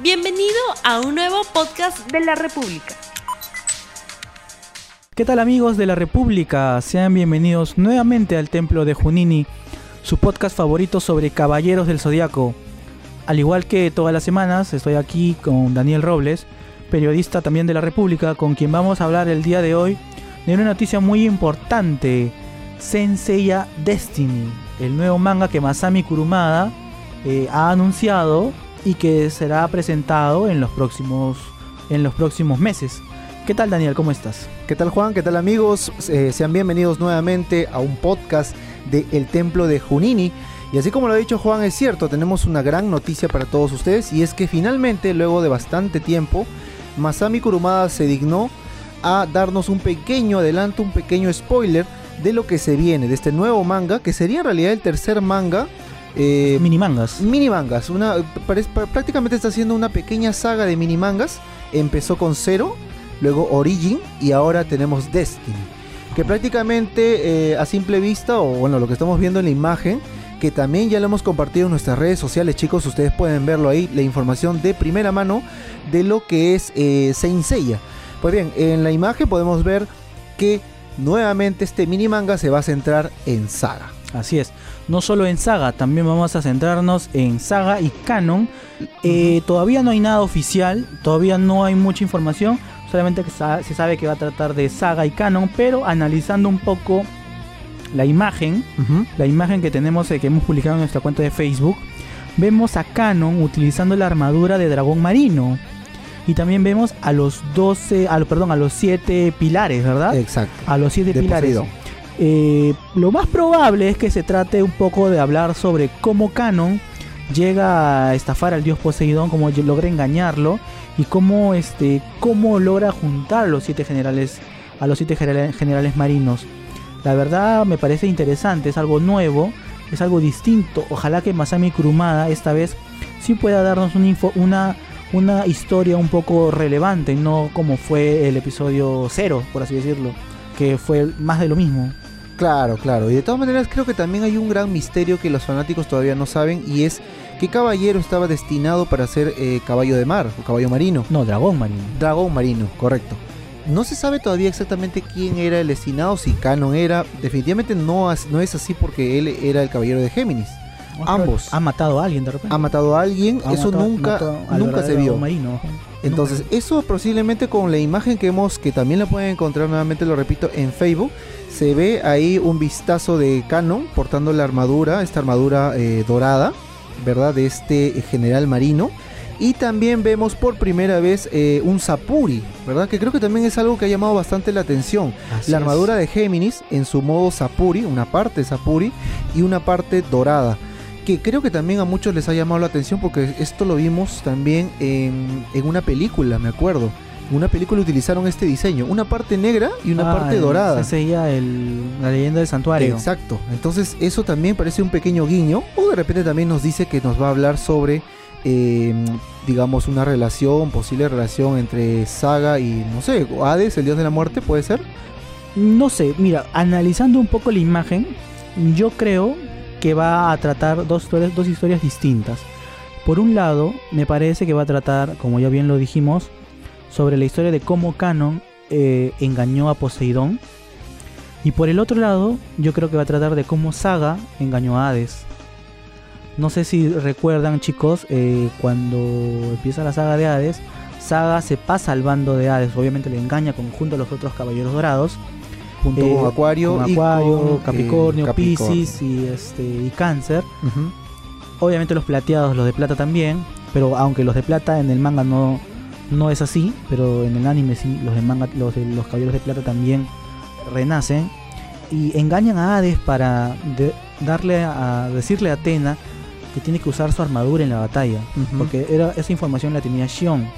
Bienvenido a un nuevo podcast de la República. ¿Qué tal amigos de la República? Sean bienvenidos nuevamente al Templo de Junini, su podcast favorito sobre caballeros del zodiaco. Al igual que todas las semanas, estoy aquí con Daniel Robles, periodista también de la República, con quien vamos a hablar el día de hoy de una noticia muy importante: Senseiya Destiny, el nuevo manga que Masami Kurumada eh, ha anunciado y que será presentado en los próximos, en los próximos meses. ¿Qué tal Daniel? ¿Cómo estás? ¿Qué tal Juan? ¿Qué tal amigos? Eh, sean bienvenidos nuevamente a un podcast de El Templo de Junini. Y así como lo ha dicho Juan, es cierto, tenemos una gran noticia para todos ustedes y es que finalmente, luego de bastante tiempo, Masami Kurumada se dignó a darnos un pequeño adelanto, un pequeño spoiler de lo que se viene, de este nuevo manga, que sería en realidad el tercer manga eh, mini mangas. Mini mangas. Una, prácticamente está haciendo una pequeña saga de mini mangas. Empezó con Zero, luego Origin y ahora tenemos Destiny. Que prácticamente eh, a simple vista, o bueno, lo que estamos viendo en la imagen, que también ya lo hemos compartido en nuestras redes sociales, chicos, ustedes pueden verlo ahí, la información de primera mano de lo que es eh, Saint Seiya. Pues bien, en la imagen podemos ver que nuevamente este mini manga se va a centrar en saga. Así es, no solo en saga, también vamos a centrarnos en saga y canon. Eh, todavía no hay nada oficial, todavía no hay mucha información, solamente que se sabe que va a tratar de saga y canon, pero analizando un poco la imagen, la imagen que tenemos, eh, que hemos publicado en nuestra cuenta de Facebook, vemos a Canon utilizando la armadura de dragón marino. Y también vemos a los 12, a, perdón, a los 7 pilares, ¿verdad? Exacto. A los 7 pilares. Eh, lo más probable es que se trate un poco de hablar sobre cómo Canon llega a estafar al dios Poseidón, cómo logra engañarlo y cómo, este, cómo logra juntar a los siete generales, a los siete generales marinos. La verdad me parece interesante, es algo nuevo, es algo distinto. Ojalá que Masami Kurumada esta vez sí pueda darnos una, info, una, una historia un poco relevante, no como fue el episodio 0, por así decirlo, que fue más de lo mismo. Claro, claro. Y de todas maneras creo que también hay un gran misterio que los fanáticos todavía no saben y es qué caballero estaba destinado para ser eh, caballo de mar o caballo marino. No, dragón marino. Dragón marino, correcto. No se sabe todavía exactamente quién era el destinado, si Canon era. Definitivamente no, no es así porque él era el caballero de Géminis. Ambos. Ha matado a alguien de repente. Ha matado a alguien, eso nunca, nunca se vio. Marino. Entonces, eso posiblemente con la imagen que hemos, que también la pueden encontrar nuevamente, lo repito, en Facebook, se ve ahí un vistazo de Canon portando la armadura, esta armadura eh, dorada, ¿verdad? De este general marino. Y también vemos por primera vez eh, un Sapuri, ¿verdad? Que creo que también es algo que ha llamado bastante la atención. la armadura de Géminis en su modo Sapuri, una parte Sapuri y una parte dorada. Que creo que también a muchos les ha llamado la atención porque esto lo vimos también en, en una película, me acuerdo una película utilizaron este diseño, una parte negra y una ah, parte dorada. Se seguía el, la leyenda del santuario. Exacto. Entonces eso también parece un pequeño guiño o de repente también nos dice que nos va a hablar sobre, em, digamos, una relación, posible relación entre Saga y, no sé, Hades, el dios de la muerte, ¿puede ser? No sé, mira, analizando un poco la imagen, yo creo que va a tratar dos, dos historias distintas. Por un lado, me parece que va a tratar, como ya bien lo dijimos, sobre la historia de cómo Canon eh, engañó a Poseidón. Y por el otro lado, yo creo que va a tratar de cómo Saga engañó a Hades. No sé si recuerdan chicos, eh, cuando empieza la saga de Hades, Saga se pasa al bando de Hades, obviamente le engaña con, junto a los otros caballeros dorados. Junto con eh, Acuario, Acuario Capricornio, Pisces y, este, y Cáncer. Obviamente los plateados, los de plata también, pero aunque los de plata en el manga no, no es así, pero en el anime sí, los de manga, los de los caballeros de plata también renacen y engañan a Hades para darle a decirle a Atena que tiene que usar su armadura en la batalla, porque era esa información la tenía Shion.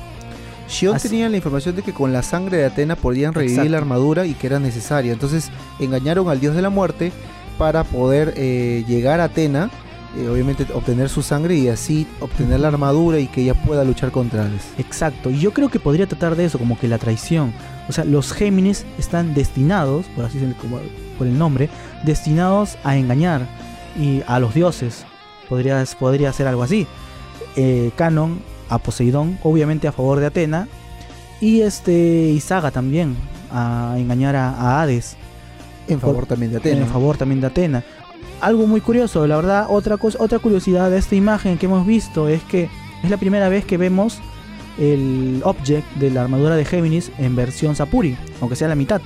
Shion tenía la información de que con la sangre de Atena podían revivir la armadura y que era necesaria. Entonces engañaron al dios de la muerte para poder eh, llegar a Atena eh, obviamente obtener su sangre y así obtener la armadura y que ella pueda luchar contra Hades. Exacto, y yo creo que podría tratar de eso, como que la traición. O sea, los Géminis están destinados, por así decirlo, por el nombre, destinados a engañar y a los dioses. Podría, podría ser algo así. Eh, Canon a Poseidón, obviamente a favor de Atena, y este y Saga también a engañar a, a Hades En favor también de Atena. en favor también de Atena. Algo muy curioso, la verdad, otra cosa, otra curiosidad de esta imagen que hemos visto es que es la primera vez que vemos el object de la armadura de Géminis en versión Sapuri, aunque sea la mitad.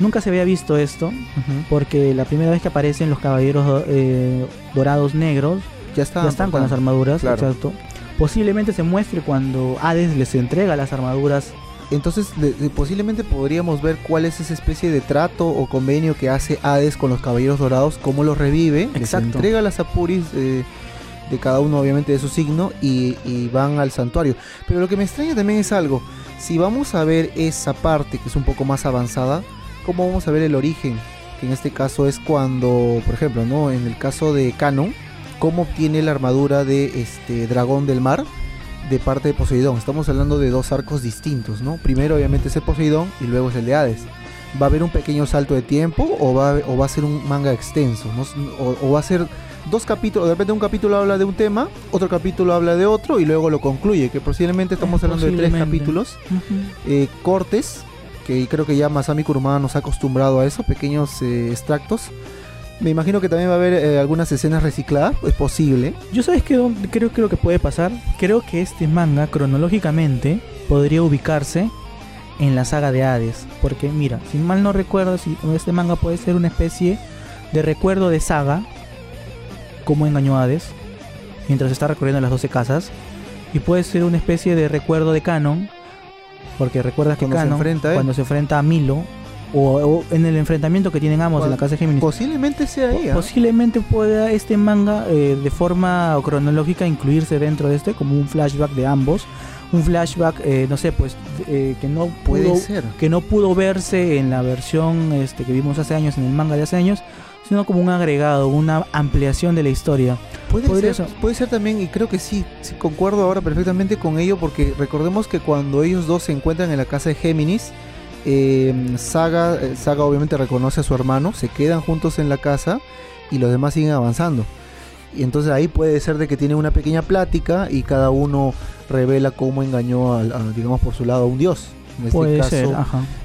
Nunca se había visto esto, porque la primera vez que aparecen los caballeros eh, dorados negros Ya está. ya están con las armaduras, claro. exacto. Posiblemente se muestre cuando Hades les entrega las armaduras. Entonces, de- de- posiblemente podríamos ver cuál es esa especie de trato o convenio que hace Hades con los Caballeros Dorados, cómo los revive, les Exacto. entrega las Apuris eh, de cada uno, obviamente, de su signo y, y van al santuario. Pero lo que me extraña también es algo: si vamos a ver esa parte que es un poco más avanzada, ¿cómo vamos a ver el origen? Que en este caso es cuando, por ejemplo, ¿no? En el caso de Canon, cómo obtiene la armadura de este dragón del mar de parte de Poseidón. Estamos hablando de dos arcos distintos, ¿no? Primero obviamente es el Poseidón y luego es el de Hades. ¿Va a haber un pequeño salto de tiempo o va a, o va a ser un manga extenso? ¿no? O, o va a ser dos capítulos, de repente un capítulo habla de un tema, otro capítulo habla de otro y luego lo concluye, que posiblemente estamos hablando de tres capítulos eh, cortes, que creo que ya Masami Kurumada nos ha acostumbrado a eso, pequeños eh, extractos. Me imagino que también va a haber eh, algunas escenas recicladas, es posible. Yo sabes que dónde- creo que lo que puede pasar, creo que este manga cronológicamente podría ubicarse en la saga de Hades, porque mira, si mal no recuerdo, si este manga puede ser una especie de recuerdo de saga, como engañó a Hades, mientras está recorriendo las 12 casas, y puede ser una especie de recuerdo de Canon, porque recuerdas que Cuando se Canon, enfrenta a él. cuando se enfrenta a Milo, o, o en el enfrentamiento que tienen ambos en la casa de Géminis, Posiblemente sea. ¿ah? Posiblemente pueda este manga eh, de forma cronológica incluirse dentro de este como un flashback de ambos. Un flashback, eh, no sé, pues eh, que no Puede pudo, ser. que no pudo verse en la versión este, que vimos hace años, en el manga de hace años, sino como un agregado, una ampliación de la historia. Puede ser. puede ser también, y creo que sí, sí, concuerdo ahora perfectamente con ello, porque recordemos que cuando ellos dos se encuentran en la casa de Géminis, eh, Saga, eh, Saga obviamente reconoce a su hermano, se quedan juntos en la casa y los demás siguen avanzando. Y entonces ahí puede ser de que tiene una pequeña plática y cada uno revela cómo engañó, a, digamos, por su lado a un dios. En este puede caso, ser,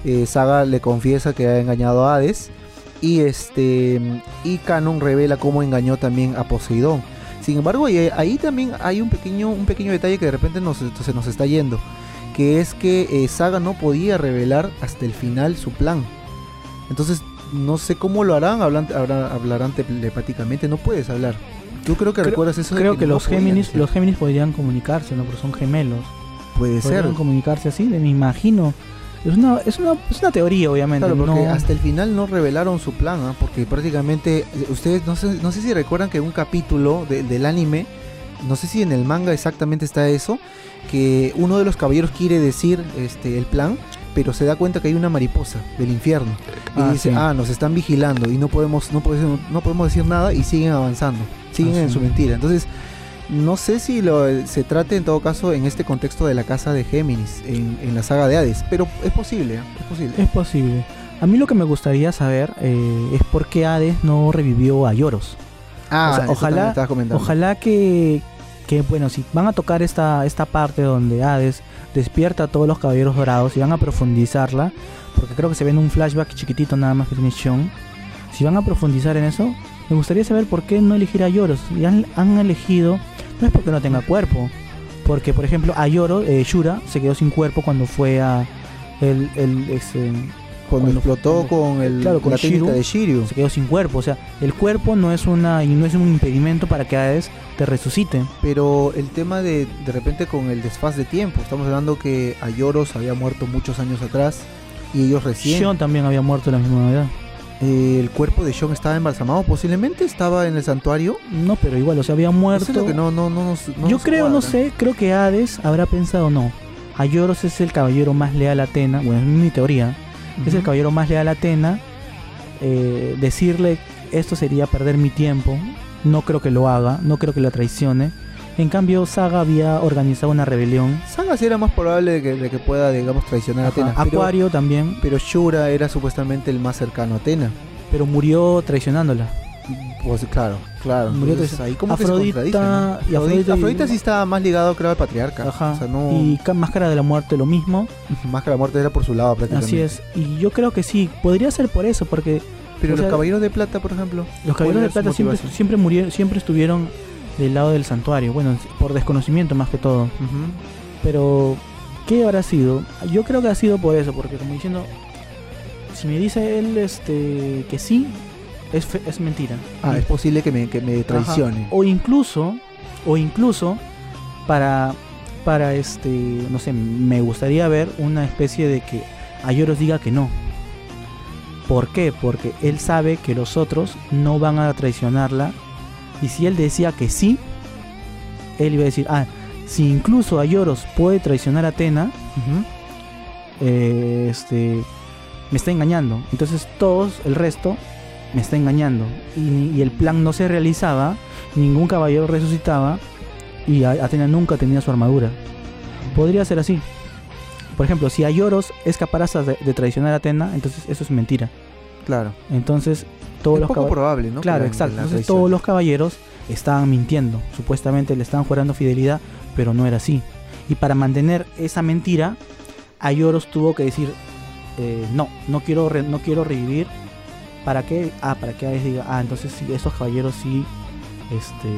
eh, Saga le confiesa que ha engañado a Hades y este y Canon revela cómo engañó también a Poseidón. Sin embargo, ahí, ahí también hay un pequeño un pequeño detalle que de repente nos, se nos está yendo, que es que eh, Saga no podía revelar hasta el final su plan. Entonces, no sé cómo lo harán, hablan, hablarán, hablarán telepáticamente, no puedes hablar. ¿Tú creo que Creo- recuerdas eso? de Creo que no los Géminis, decir? los Géminis podrían comunicarse, ¿no? Porque son gemelos. puede ser. Podrían comunicarse así, me imagino. Es una, es una, es una teoría, obviamente. Claro, porque no- hasta el final no revelaron su plan, ¿ah? porque prácticamente eh, ustedes no sé, no sé si recuerdan que en un capítulo de- del anime, no sé si en el manga exactamente está eso, que uno de los caballeros quiere decir este el plan, pero se da cuenta que hay una mariposa del infierno y Ah, dice, sí. ah, nos están vigilando y no podemos, no podemos, no podemos decir nada y siguen avanzando, siguen Ah, en sí. su mentira. Entonces no sé si lo, se trate en todo caso en este contexto de la casa de Géminis, en, en la saga de Hades, pero es posible, ¿ah? es posible. Es posible. A mí lo que me gustaría saber eh, es por qué Hades no revivió a Lloros. Ah, O sea, ojalá-. Ojalá que, que, bueno, si van a tocar esta, esta parte donde Hades despierta a todos los caballeros dorados y van a profundizarla, porque creo que se ve en un flashback chiquitito nada más que tiene. Si van a profundizar en eso, me gustaría saber por qué no elegir a Lloros. Y han, elegido, no es porque no tenga cuerpo, porque por ejemplo a Lloro, eh, Shura, se quedó sin cuerpo cuando fue a el, el, cuando, cuando- explotó cuando- con, el, claro, con la Shiryu. de Shiryu. se quedó sin cuerpo. O sea, el cuerpo no es una y no es un impedimento para que Hades te resucite. Pero el tema de de repente con el desfaz de tiempo, estamos hablando que Ayoros había muerto muchos años atrás y ellos recién. Sean también había muerto a la misma edad. eh, el cuerpo de Sean estaba embalsamado, posiblemente estaba en el santuario. No, pero igual, o sea, había muerto. Eso es lo que no, no, no no Yo creo, no sé, creo que Hades habrá pensado no. Ayoros es el caballero más leal a Atena, bueno, es mi teoría. Es el caballero más leal a Atena. Eh, decirle esto sería perder mi tiempo. No creo que lo haga, no creo que la traicione. En cambio, Saga había organizado una rebelión. Saga sí era más probable de que, de que pueda, digamos, traicionar a Ajá, Atena. Pero, Acuario también, pero Shura era supuestamente el más cercano a Atena. pero murió traicionándola. Pues claro, claro. Murió Entonces, ahí como que se Afrodita- contradice, ¿no? y Afrodita, sí estaba más ligado, creo, al patriarca. Ajá. O sea, no... Y Ca- Máscara de la Muerte lo mismo. Más que la muerte era por su lado prácticamente. Así es. Y yo creo que sí, podría ser por eso, porque Pero los sea, caballeros de plata, por ejemplo. los ¿cuál caballeros de plata siempre, siempre murieron, siempre estuvieron del lado del santuario. Bueno, por desconocimiento más que todo. Pero, ¿qué habrá sido? Yo creo que ha sido por eso, porque como diciendo, si me dice él este que sí, es, fe- es mentira. Ah, es posible que me, que me Ajá. traicione. O incluso, o incluso, para, para este, no sé, me gustaría ver una especie de que Ayoros diga que no. ¿Por qué? Porque él sabe que los otros no van a traicionarla. Y si él decía que sí, él iba a decir, ah, si incluso Ayoros puede traicionar a Atena, eh, este, me está engañando. Entonces todos, el resto, me está engañando. Y, el plan no se realizaba, ningún caballero resucitaba y A- Atena nunca tenía su armadura. Podría ser así. Por ejemplo, si Ayoros es capaz de, de traicionar a Atena, entonces eso es mentira. Claro. Entonces todos es los poco probable, ¿no? Claro, exacto. Entonces todos los caballeros estaban mintiendo. Supuestamente le estaban jurando fidelidad, pero no era así. Y para mantener esa mentira, Ayoros tuvo que decir, eh, no, no quiero, re- no quiero revivir. ¿Para qué? Ah, para que Hades diga, ah, entonces sí, esos caballeros sí, este,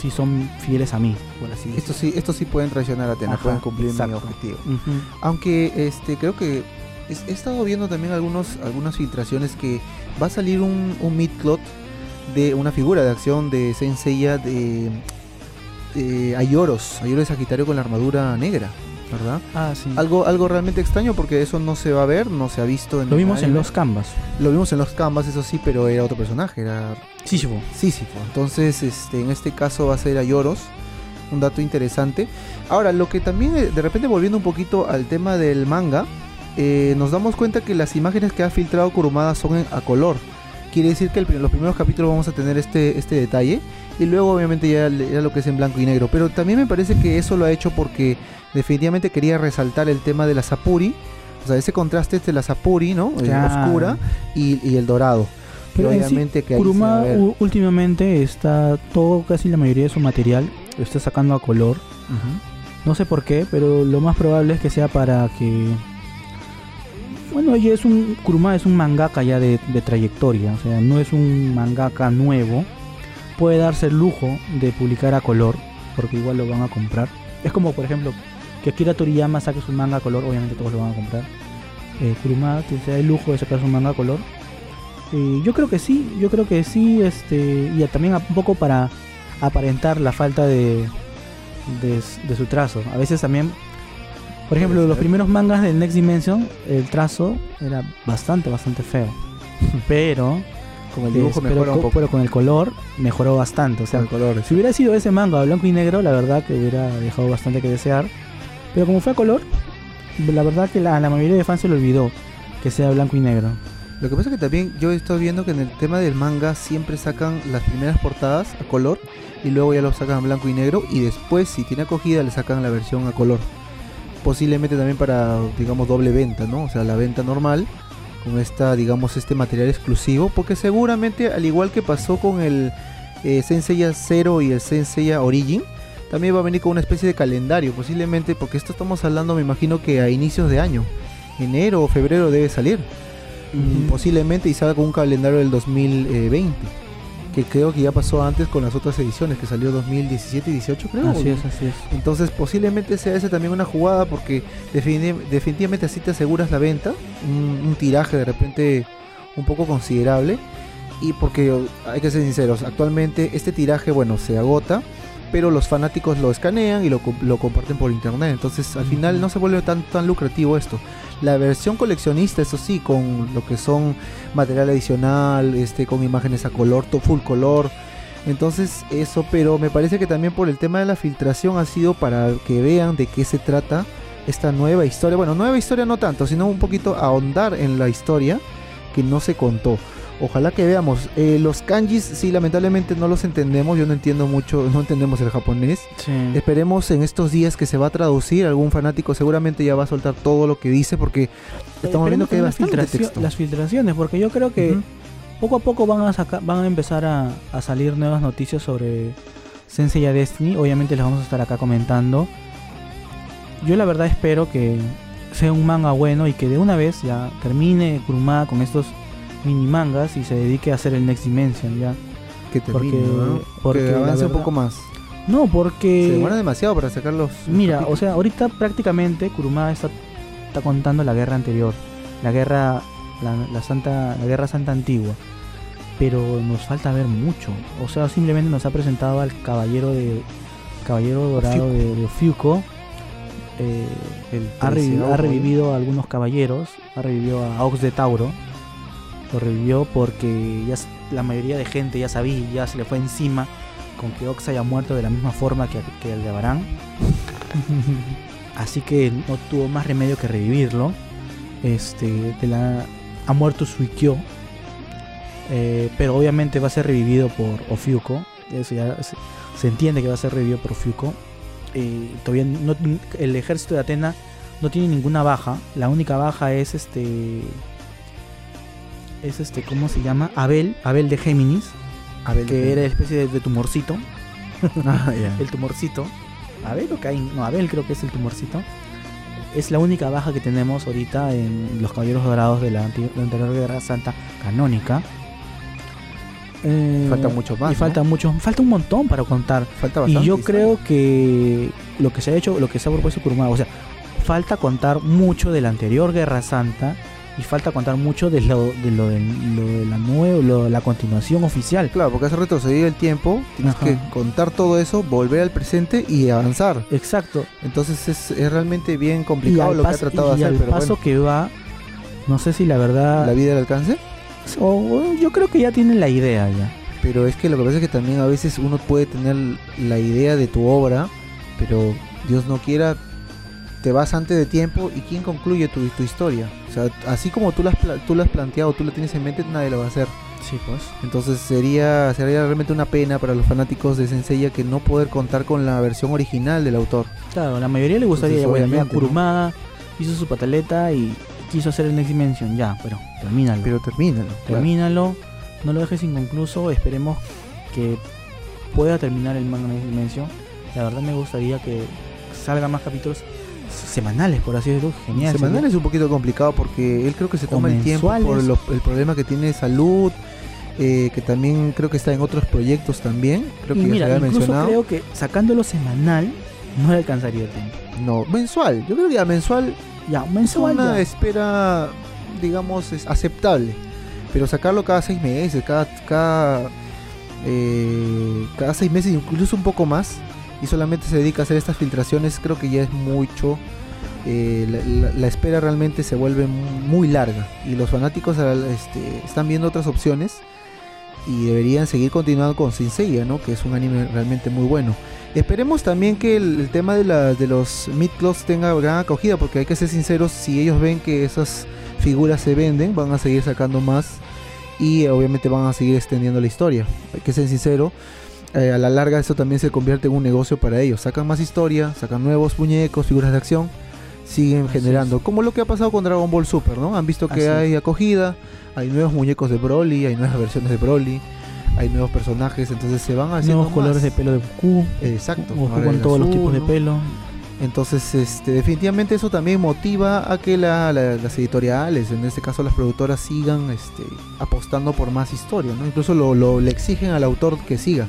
sí son fieles a mí, por así decirlo. Estos sí, estos sí pueden traicionar a Atena, Ajá, pueden cumplir exacto. mi objetivo. Aunque este creo que he estado viendo también algunos algunas filtraciones que va a salir un, un midclot de una figura de acción de Senseiya de, de Ayoros, Ayoros Sagitario con la armadura negra, ¿verdad? Ah, sí. Algo algo realmente extraño porque eso no se va a ver, no se ha visto en Lo vimos en los canvas. lo vimos en los canvas, eso sí, pero era otro personaje, era Sísifo. Sísifo. Entonces, este, en este caso va a ser Ayoros. Un dato interesante. Ahora, lo que también, eh, de repente, volviendo un poquito al tema del manga, eh, nos damos cuenta que las imágenes que ha filtrado Kurumada son en- a color. Quiere decir que el los primeros capítulos vamos a tener este, este detalle. Y luego, obviamente, ya, ya lo que es en blanco y negro. Pero también me parece que eso lo ha hecho porque definitivamente quería resaltar el tema de la Sapuri. O sea, ese contraste entre la Sapuri, ¿no? Eh, oscura y, y el dorado. Pero en sí, obviamente que Kuruma últimamente está todo, casi la mayoría de su material lo está sacando a color. No sé por qué, pero lo más probable es que sea para que. Bueno, ella es un. Kuruma es un mangaka ya de, de trayectoria, o sea, no es un mangaka nuevo. Puede darse el lujo de publicar a color, porque igual lo van a comprar. Es como, por ejemplo, que Akira Toriyama saque su manga a color, obviamente todos lo van a comprar. Eh, Kuruma que se da el lujo de sacar su manga a color. Eh, yo creo que sí, yo creo que sí, este, y también un poco para aparentar la falta de, de, de su trazo. A veces también, por ejemplo, los primeros mangas del Next Dimension, el trazo era bastante, bastante feo. Pero, Con el dibujo pero mejora un co- poco. pero con el color mejoró bastante. O sea, el color. si hubiera sido ese manga a blanco y negro, la verdad que hubiera dejado bastante que desear. Pero como fue a color, la verdad que la, la mayoría de fans se le olvidó que sea blanco y negro. Lo que pasa es que también yo he estado viendo que en el tema del manga siempre sacan las primeras portadas a color y luego ya lo sacan a blanco y negro y después si tiene acogida le sacan la versión a color. Posiblemente también para, digamos, doble venta, ¿no? O sea, la venta normal con esta, digamos, este material exclusivo, porque seguramente al igual que pasó con el eh, Senseiya Zero y el Senseiya Origin, también va a venir con una especie de calendario, posiblemente, porque esto estamos hablando, me imagino que a inicios de año, enero o febrero debe salir. Posiblemente y salga con un calendario del 2020 que creo que ya pasó antes con las otras ediciones que salió 2017 y 18 creo Así es, así es. entonces posiblemente sea esa también una jugada porque defini- definitivamente así te aseguras la venta un, un tiraje de repente un poco considerable y porque hay que ser sinceros actualmente este tiraje bueno se agota pero los fanáticos lo escanean y lo, lo comparten por internet entonces al final no se vuelve tan tan lucrativo esto la versión coleccionista eso sí con lo que son material adicional este con imágenes a color full color entonces eso, pero me parece que también por el tema de la filtración ha sido para que vean de qué se trata esta nueva historia. Bueno, nueva historia no tanto, sino un poquito ahondar en la historia que no se contó. Ojalá que veamos. Eh, los kanjis, sí, lamentablemente no los entendemos. Yo no entiendo mucho, no entendemos el japonés. Sí. Esperemos en estos días que se va a traducir. Algún fanático seguramente ya va a soltar todo lo que dice porque estamos viendo que hay bastante texto. las filtraciones, porque yo creo que poco a poco van a sacar, van a empezar a, a salir nuevas noticias sobre Sensei Destiny. Obviamente les vamos a estar acá comentando. Yo la verdad espero que sea un manga bueno y que de una vez ya termine Kurumada con estos mini mangas y se dedique a hacer el Next Dimension ya. Que termine, Porque- ¿no? porque que avance un verdad- poco más. No, Se porque demora demasiado para sacar los. los Mira, o sea, ahorita prácticamente Kurumada está, está contando la guerra anterior, la guerra, la, la santa, la guerra santa antigua, pero nos falta ver mucho. O sea, simplemente nos ha presentado al caballero de, caballero dorado de, de eh, El ha, revi- treceavo, ha revivido a algunos caballeros, ha revivido a Ox de Tauro, lo revivió porque ya la mayoría de gente ya sabía, ya se le fue encima con que Ox haya muerto de la misma forma que, que el de Abarán. Así que no tuvo más remedio que revivirlo. Este, de la, ha muerto Suikyo. Eh, pero obviamente va a ser revivido por Ofiuco. Eso ya se, se entiende que va a ser revivido por Ofiuco. Eh, todavía no- el ejército de Atena no tiene ninguna baja. La única baja es este. Es este, ¿cómo se llama? Abel, Abel de Géminis, Abel que de- era especie de, de tumorcito. Ah. El tumorcito. Abel o Caín, no, Abel creo que es el tumorcito. Es la única baja que tenemos ahorita en los Caballeros Dorados de la, anterior Guerra Santa canónica. Eh, Falta mucho más, Y ¿no? falta mucho, falta un montón para contar. Falta bastante. Y yo creo que lo que se ha hecho, lo que se ha propuesto Kurumada, o sea, falta contar mucho de la anterior Guerra Santa y falta contar mucho de lo de lo de, lo de la nueva, lo- la continuación oficial. Claro, porque hace retrocedido el tiempo, tienes Ajá. que contar todo eso, volver al presente y avanzar. Exacto. Entonces es, es realmente bien Y complicado al, lo que ha tratado y de hacer, al pero paso bueno, que va, no sé si la verdad, la vida del alcance. o yo creo que ya tienen la idea ya. Pero es que lo que pasa es que también a veces uno puede tener la idea de tu obra, pero Dios no quiera, te vas antes de tiempo y quién concluye tu, tu historia. O sea, así como tú has, pla- tú has planteado, tú la tienes en mente, nadie lo va a hacer. Sí, pues. Entonces sería, sería realmente una pena para los fanáticos de Senseiya que no poder contar con la versión original del autor. Claro, la mayoría le gustaría, Entonces, bueno, ¿no? Kurumada hizo su pataleta y quiso hacer el Next Dimension, ya, pero termínalo. Pero termínalo. claro. termínalo, no lo dejes inconcluso, esperemos que pueda terminar el manga Next Dimension. La verdad me gustaría que salgan más capítulos semanales, por así decirlo, genial. Semanal sería. es un poquito complicado porque él creo que se toma el tiempo por lo- el problema que tiene de salud, eh, que también creo que está en otros proyectos también. Creo y que ya se había mencionado. creo que sacándolo semanal no le alcanzaría el tiempo. No, mensual. Yo creo que ya mensual Ya, es mensual una ya. espera, digamos, es aceptable. Pero sacarlo cada seis meses, cada, cada, eh, cada seis meses, incluso un poco más, y solamente se dedica a hacer estas filtraciones, creo que ya es mucho. Eh, la, espera realmente se vuelve muy larga y los fanáticos este, están viendo otras opciones y deberían seguir continuando con Senseiya, ¿no? que es un anime realmente muy bueno. Esperemos también que el, tema de, la- de los tenga gran acogida, porque hay que ser sinceros, si ellos ven que esas figuras se venden, van a seguir sacando más y obviamente van a seguir extendiendo la historia. Hay que ser sincero, eh, a la larga eso también se convierte en un negocio para ellos. Sacan más historia, sacan nuevos muñecos, figuras de acción, siguen Así generando. Como lo que ha pasado con Dragon Ball Super, ¿no? Han visto que Así hay acogida, hay nuevos muñecos de Broly, hay nuevas versiones de Broly, hay nuevos personajes, entonces se van haciendo Nuevos colores de pelo de Goku. Exacto. Goku con todos los tipos de pelo. Entonces, este, definitivamente eso también motiva a que la- la- las editoriales, en este caso las productoras, sigan este, apostando por más historia, ¿no? Incluso lo, lo- le exigen al autor que siga.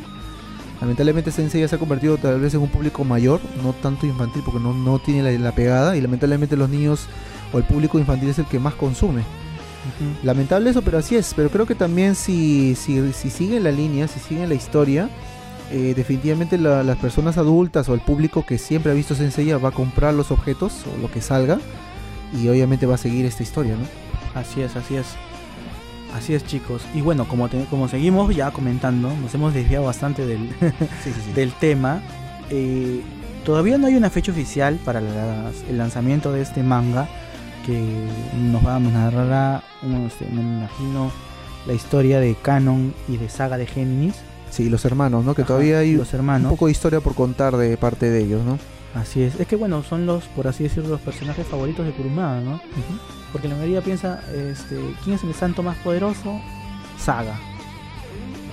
Lamentablemente Sensei ya se ha convertido tal vez en un público mayor, no tanto infantil, porque no, no tiene la, la pegada, y lamentablemente los niños o el público infantil es el que más consume. Lamentable eso, pero así es. Pero creo que también si, si, si siguen la línea, si siguen la historia, eh, definitivamente la- las personas adultas o el público que siempre ha visto Senseiya va a comprar los objetos o lo que salga y obviamente va a seguir esta historia, ¿no? Así es, así es. Así es, chicos. Y bueno, como, te- como seguimos ya comentando, nos hemos desviado bastante del, del tema. eh, todavía no hay una fecha oficial para las- el lanzamiento de este manga que nos va a narrar, un, este, me imagino, la historia de Canon y de Saga de Géminis. Sí, los hermanos, ¿no? Que Ajá, todavía hay los un poco de historia por contar de parte de ellos, ¿no? Así es. Es que bueno, son los, por así decirlo, los personajes favoritos de Kurumada, ¿no? Porque la mayoría piensa, este, ¿quién es el santo más poderoso? Saga.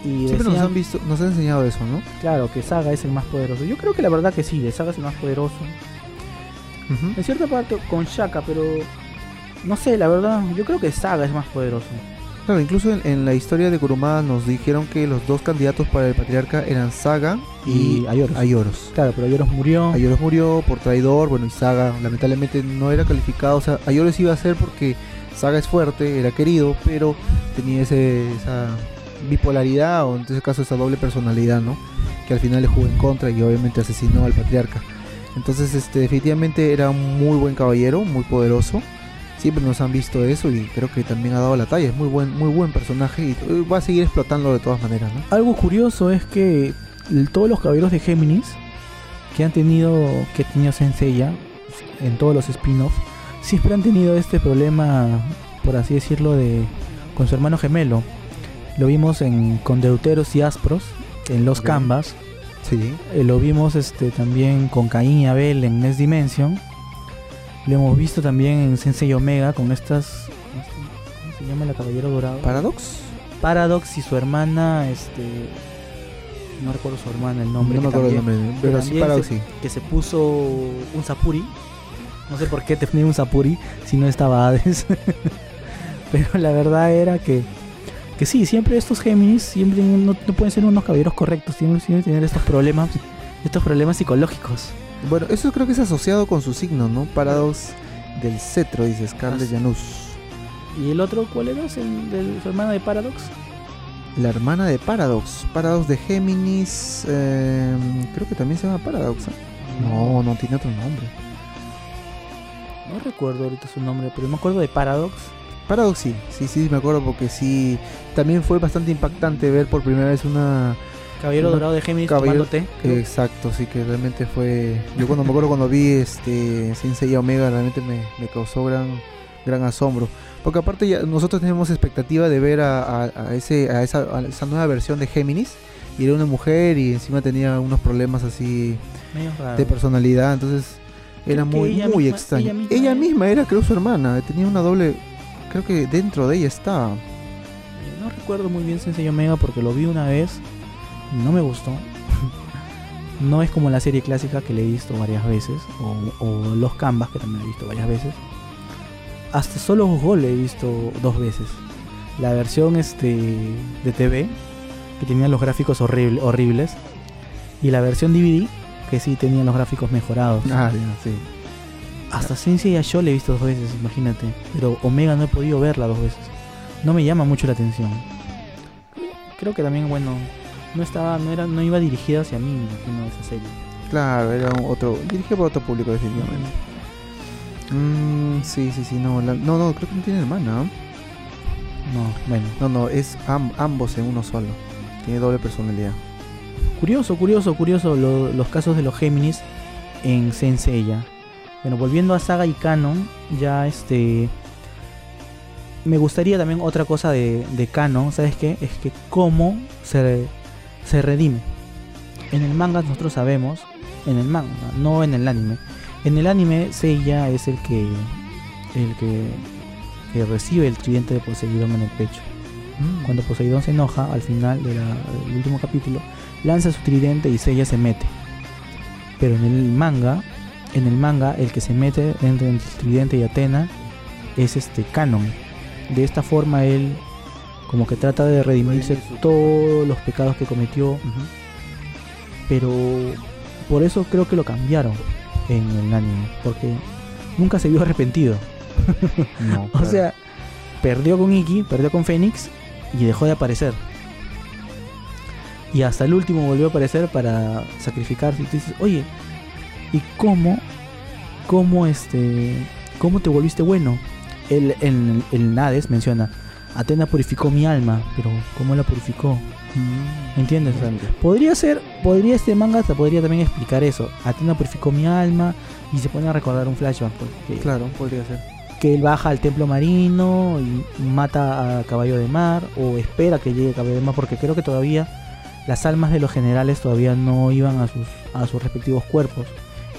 Y Siempre nos han visto, nos han enseñado eso, ¿no? claro, que Saga es el más poderoso. Yo creo que la verdad que sí, que Saga es el más poderoso. En cierta parte con Shaka, pero no sé, la verdad, yo creo que Saga es más poderoso. Claro, incluso en, en la historia de Kurumada nos dijeron que los dos candidatos para el patriarca eran Saga y, Y Ayoros. Ayoros. Claro, pero Ayoros murió. Ayoros murió por traidor, bueno, y Saga lamentablemente no era calificado, o sea, Ayoros iba a ser porque Saga es fuerte, era querido, pero tenía ese, esa bipolaridad o en este caso esa doble personalidad, ¿no? Que al final le jugó en contra y obviamente asesinó al patriarca. Entonces, este, definitivamente era un muy buen caballero, muy poderoso. Siempre nos han visto eso y creo que también ha dado la talla. Es muy buen, muy buen personaje y eh, va a seguir explotando de todas maneras, ¿no? Algo curioso es que todos los caballeros de Géminis que han tenido, que tenido Senseiya en todos los spin-offs, siempre han tenido este problema, por así decirlo, de con su hermano gemelo. Lo vimos en con Deuteros y Aspros en Los Ok. Canvas. Sí. Eh, lo vimos este también con Caín y Abel en Next Dimension. Lo hemos visto también en Sensei Omega con estas. ¿Cómo se llama la caballero dorado? Paradox. Paradox y su hermana, este. No recuerdo su hermana el nombre. no me acuerdo el nombre, pero sí Paradox se- sí. Que se puso un Sapuri. No sé por qué tenía un Sapuri si no estaba Hades. pero la verdad era que. Que sí, siempre estos Géminis siempre no, no pueden ser unos caballeros correctos, tienen que tener estos problemas, estos problemas psicológicos. Bueno, eso creo que es asociado con su signo, ¿no? Paradox del cetro, dice Scarlett. Janus. ¿Y el otro cuál era? ¿Es el de su hermana de Paradox? La hermana de Paradox. Paradox de Géminis. eh, creo que también se llama Paradox. ¿eh? No, no tiene otro nombre. No recuerdo ahorita su nombre, pero me acuerdo de Paradox. Paradox sí, sí, sí, me acuerdo porque sí. También fue bastante impactante ver por primera vez una. Caballero Dorado de Géminis caballero- té. Exacto, sí que realmente fue. Yo cuando me acuerdo cuando vi este Sensei Omega realmente me, me causó gran, gran asombro. Porque aparte ya nosotros tenemos expectativa de ver a, a- a ese, a esa, a esa nueva versión de Géminis. Y era una mujer y encima tenía unos problemas así de personalidad, entonces era Creo muy, muy misma- extraño. ella Ella misma misma, era- creo, su hermana, tenía una doble, creo que dentro de ella estaba. No recuerdo muy bien Sensei Omega porque lo vi una vez. No me gustó. no es como la serie clásica que le he visto varias veces. O, o Los Canvas que también he visto varias veces. Hasta solo Gol he visto dos veces. La versión este de TV que tenía los gráficos horrible- horribles. Y la versión DVD que sí tenía los gráficos mejorados. Ah, ya, sí. Hasta Sensei yo le he visto dos veces, imagínate. Pero Omega no he podido verla dos veces. No me llama mucho la atención. Creo que también, bueno, no estaba, no era, no iba dirigida hacia mí, me imagino, esa serie. Claro, era un otro, dirigido por otro público definitivamente. Mm, sí, sí, sí, no, la- no, no, creo que no tiene hermana. ¿no? No, bueno. No, no, es am- ambos en uno solo. Tiene doble personalidad. Curioso, curioso, curioso lo- los casos de los Géminis en Senseiya. Bueno, volviendo a Saga y Canon, ya este... Me gustaría también otra cosa de, de Canon, ¿sabes qué? Es que cómo se, se redime. En el manga nosotros sabemos, en el manga, no en el anime. En el anime Seiya es el que el que, que recibe el tridente de Poseidón en el pecho. Cuando Poseidón se enoja al final de la- del último capítulo, lanza su tridente y Seiya se mete. Pero en el manga, en el manga, el que se mete entre el tridente y Atena es este Canon. De esta forma él como que trata de redimirse todos los pecados que cometió, pero por eso creo que lo cambiaron en el anime, porque nunca se vio arrepentido. No, O sea, perdió con Iki, perdió con Fénix y dejó de aparecer. Y hasta el último volvió a aparecer para sacrificarse. Y tú dices, oye, ¿y cómo? ¿Cómo este? ¿Cómo te volviste bueno? El, el, el Hades menciona, Atena purificó mi alma, pero ¿cómo la purificó? Mm, ¿Entiendes? Podría ser, podría este manga te podría también explicar eso. Atena purificó mi alma y se pone a recordar un flashback. pues, Claro, podría ser. que él baja al templo marino y mata a Caballo de Mar o espera que llegue Caballo de Mar porque creo que todavía las almas de los generales todavía no iban a sus a sus respectivos cuerpos.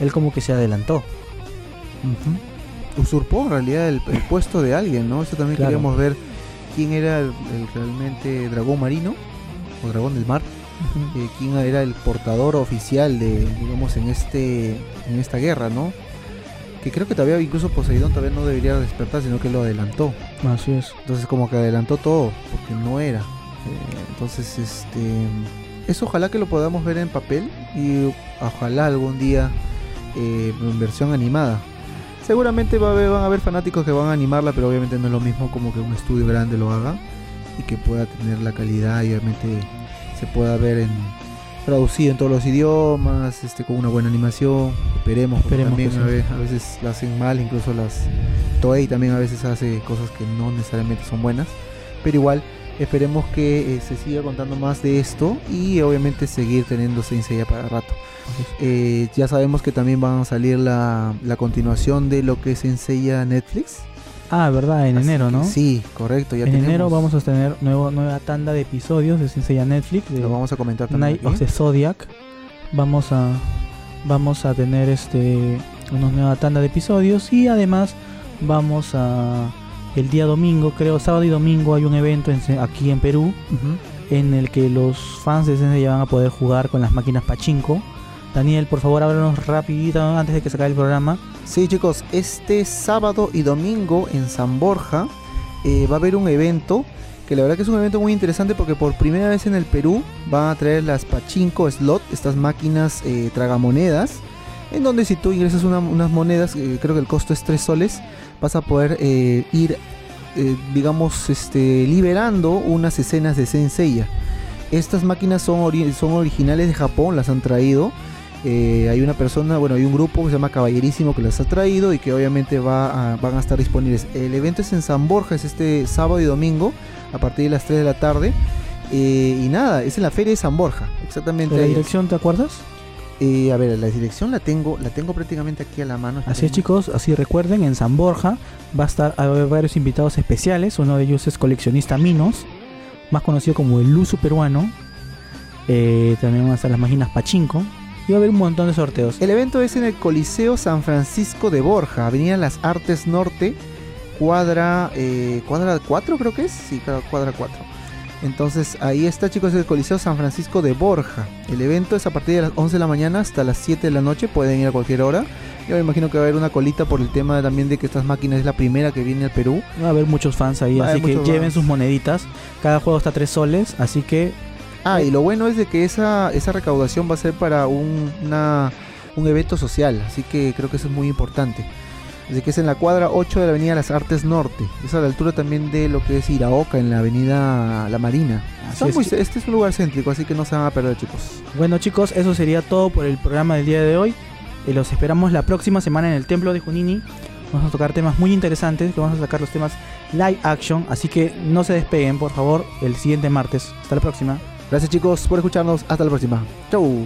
Él como que se adelantó. Usurpó en realidad el, el puesto de alguien, ¿no? Eso también Claro. queríamos ver quién era el, el realmente dragón marino o dragón del mar, eh, quién era el portador oficial de, digamos, en este, en esta guerra, ¿no? Que creo que todavía incluso Poseidón todavía no debería despertar, sino que lo adelantó. Así es. Entonces como que adelantó todo, porque no era. Eh, entonces, este, eso ojalá que lo podamos ver en papel y ojalá algún día eh, en versión animada. Seguramente va a haber, van a haber fanáticos que van a animarla, pero obviamente no es lo mismo como que un estudio grande lo haga y que pueda tener la calidad y obviamente se pueda ver en traducido en todos los idiomas, este con una buena animación. Esperemos, Esperemos también que a veces la hacen mal, incluso las Toei también a veces hace cosas que no necesariamente son buenas, pero igual esperemos que eh, se siga contando más de esto y obviamente seguir teniendo Saint Seiya para rato. Eh, ya sabemos que también van a salir la, la continuación de lo que es Saint Seiya Netflix. Ah, verdad, en Así enero, ¿no? Sí, correcto. Ya en tenemos. enero vamos a tener nuevo, nueva tanda de episodios de Sensei Netflix de Lo vamos a comentar también. Night of the Zodiac. Vamos a vamos a tener este una nueva tanda de episodios y además vamos a el día domingo, creo sábado y domingo hay un evento en aquí en Perú en el que los fans de Sensei van a poder jugar con las máquinas Pachinko. Daniel, por favor, háblanos rapidito antes de que se acabe el programa. Sí, chicos, este sábado y domingo en San Borja eh, va a haber un evento que la verdad que es un evento muy interesante porque por primera vez en el Perú van a traer las Pachinko Slot, estas máquinas eh, tragamonedas, en donde si tú ingresas una- unas monedas, eh, creo que el costo es 3 soles, vas a poder eh, ir, eh, digamos, este, liberando unas escenas de Senseiya. Estas máquinas son, ori- son originales de Japón, las han traído. Eh, hay una persona, bueno, hay un grupo que se llama Caballerísimo que las ha traído y que obviamente va a- van a estar disponibles. El evento es en San Borja, es este sábado y domingo a partir de las 3 de la tarde. Eh, y nada, es en la feria de San Borja, exactamente. ¿De la es. dirección te acuerdas? Eh, a ver, la dirección la tengo, la tengo prácticamente aquí a la mano. Así es chicos, así recuerden, en San Borja va a estar a haber varios invitados especiales, uno de ellos es coleccionista Minos, más conocido como el Luzu peruano, Eh, también van a estar las máquinas Pachinko y va a haber un montón de sorteos. El evento es en el Coliseo San Francisco de Borja, Avenida Las Artes Norte, cuadra, eh, cuadra 4 creo que es, sí, claro, cuadra 4. Entonces ahí está chicos el Coliseo San Francisco de Borja. El evento es a partir de las 11 de la mañana hasta las 7 de la noche, pueden ir a cualquier hora. Yo me imagino que va a haber una colita por el tema también de que estas máquinas es la primera que viene al Perú. Va a haber muchos fans ahí, Va así que lleven fans. sus moneditas. Cada juego está a 3 soles, así que Ah, y lo bueno es de que esa, esa recaudación va a ser para un, una- un evento social, así que creo que eso es muy importante. Así que es en la cuadra 8 de la avenida Las Artes Norte, es a la altura también de lo que es Iraoka, en la avenida La Marina. Así Son es, muy- chi- este es un lugar céntrico, así que no se van a perder chicos. Bueno chicos, eso sería todo por el programa del día de hoy. Eh, los esperamos la próxima semana en el Templo de Junini. Vamos a tocar temas muy interesantes, que vamos a sacar los temas live action, así que no se despeguen, por favor, el siguiente martes. Hasta la próxima. Gracias chicos por escucharnos, hasta la próxima. Chau.